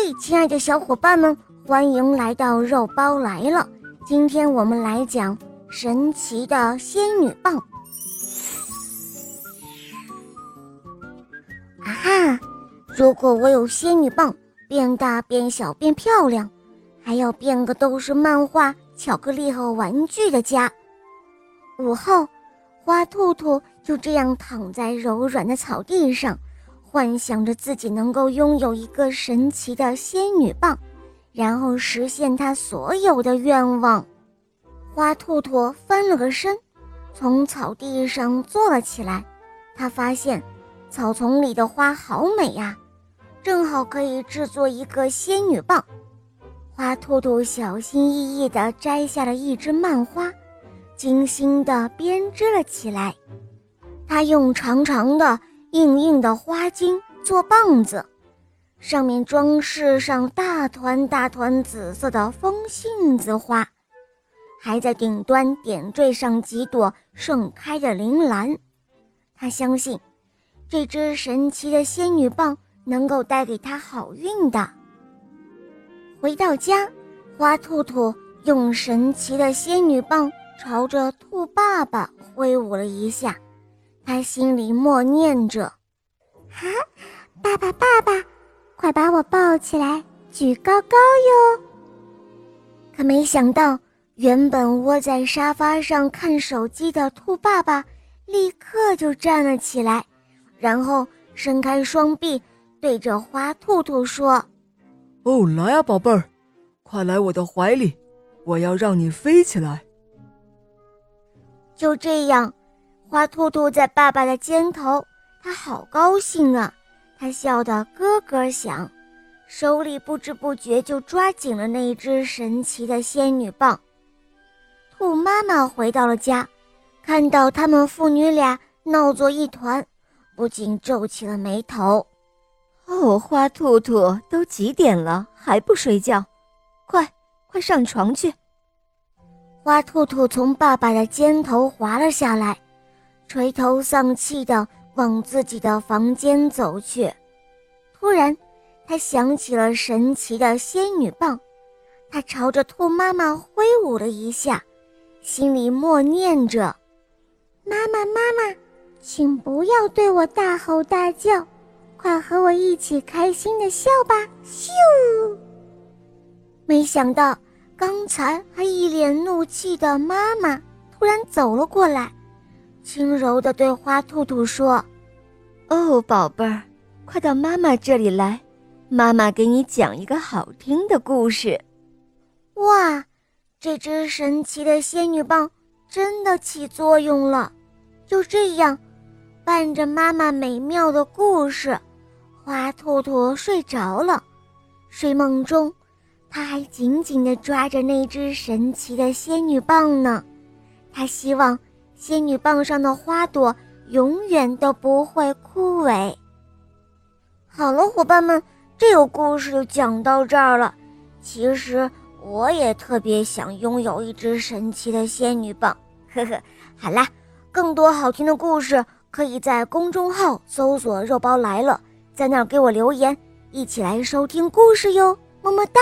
嘿，亲爱的小伙伴们，欢迎来到肉包来了。今天我们来讲神奇的仙女棒。啊哈！如果我有仙女棒，变大、变小、变漂亮，还要变个都是漫画、巧克力和玩具的家。午后，花兔兔就这样躺在柔软的草地上。幻想着自己能够拥有一个神奇的仙女棒，然后实现他所有的愿望。花兔兔翻了个身，从草地上坐了起来。他发现草丛里的花好美呀，正好可以制作一个仙女棒。花兔兔小心翼翼地摘下了一枝蔓花，精心地编织了起来。他用长长的。硬硬的花茎做棒子，上面装饰上大团大团紫色的风信子花，还在顶端点缀上几朵盛开的铃兰。他相信，这只神奇的仙女棒能够带给他好运的。回到家，花兔兔用神奇的仙女棒朝着兔爸爸挥舞了一下。他心里默念着：“啊，爸爸，爸爸，快把我抱起来，举高高哟！”可没想到，原本窝在沙发上看手机的兔爸爸立刻就站了起来，然后伸开双臂，对着花兔兔说：“哦，来啊，宝贝儿，快来我的怀里，我要让你飞起来。”就这样。花兔兔在爸爸的肩头，他好高兴啊！他笑得咯咯响，手里不知不觉就抓紧了那只神奇的仙女棒。兔妈妈回到了家，看到他们父女俩闹作一团，不禁皱起了眉头。哦，花兔兔，都几点了还不睡觉？快，快上床去！花兔兔从爸爸的肩头滑了下来。垂头丧气地往自己的房间走去，突然，他想起了神奇的仙女棒，他朝着兔妈妈挥舞了一下，心里默念着：“妈妈，妈妈，请不要对我大吼大叫，快和我一起开心的笑吧！”咻！没想到，刚才还一脸怒气的妈妈突然走了过来。轻柔地对花兔兔说：“哦，宝贝儿，快到妈妈这里来，妈妈给你讲一个好听的故事。”哇，这只神奇的仙女棒真的起作用了！就这样，伴着妈妈美妙的故事，花兔兔睡着了。睡梦中，他还紧紧地抓着那只神奇的仙女棒呢。他希望。仙女棒上的花朵永远都不会枯萎。好了，伙伴们，这个故事就讲到这儿了。其实我也特别想拥有一只神奇的仙女棒。呵呵，好啦，更多好听的故事可以在公众号搜索“肉包来了”，在那儿给我留言，一起来收听故事哟。么么哒。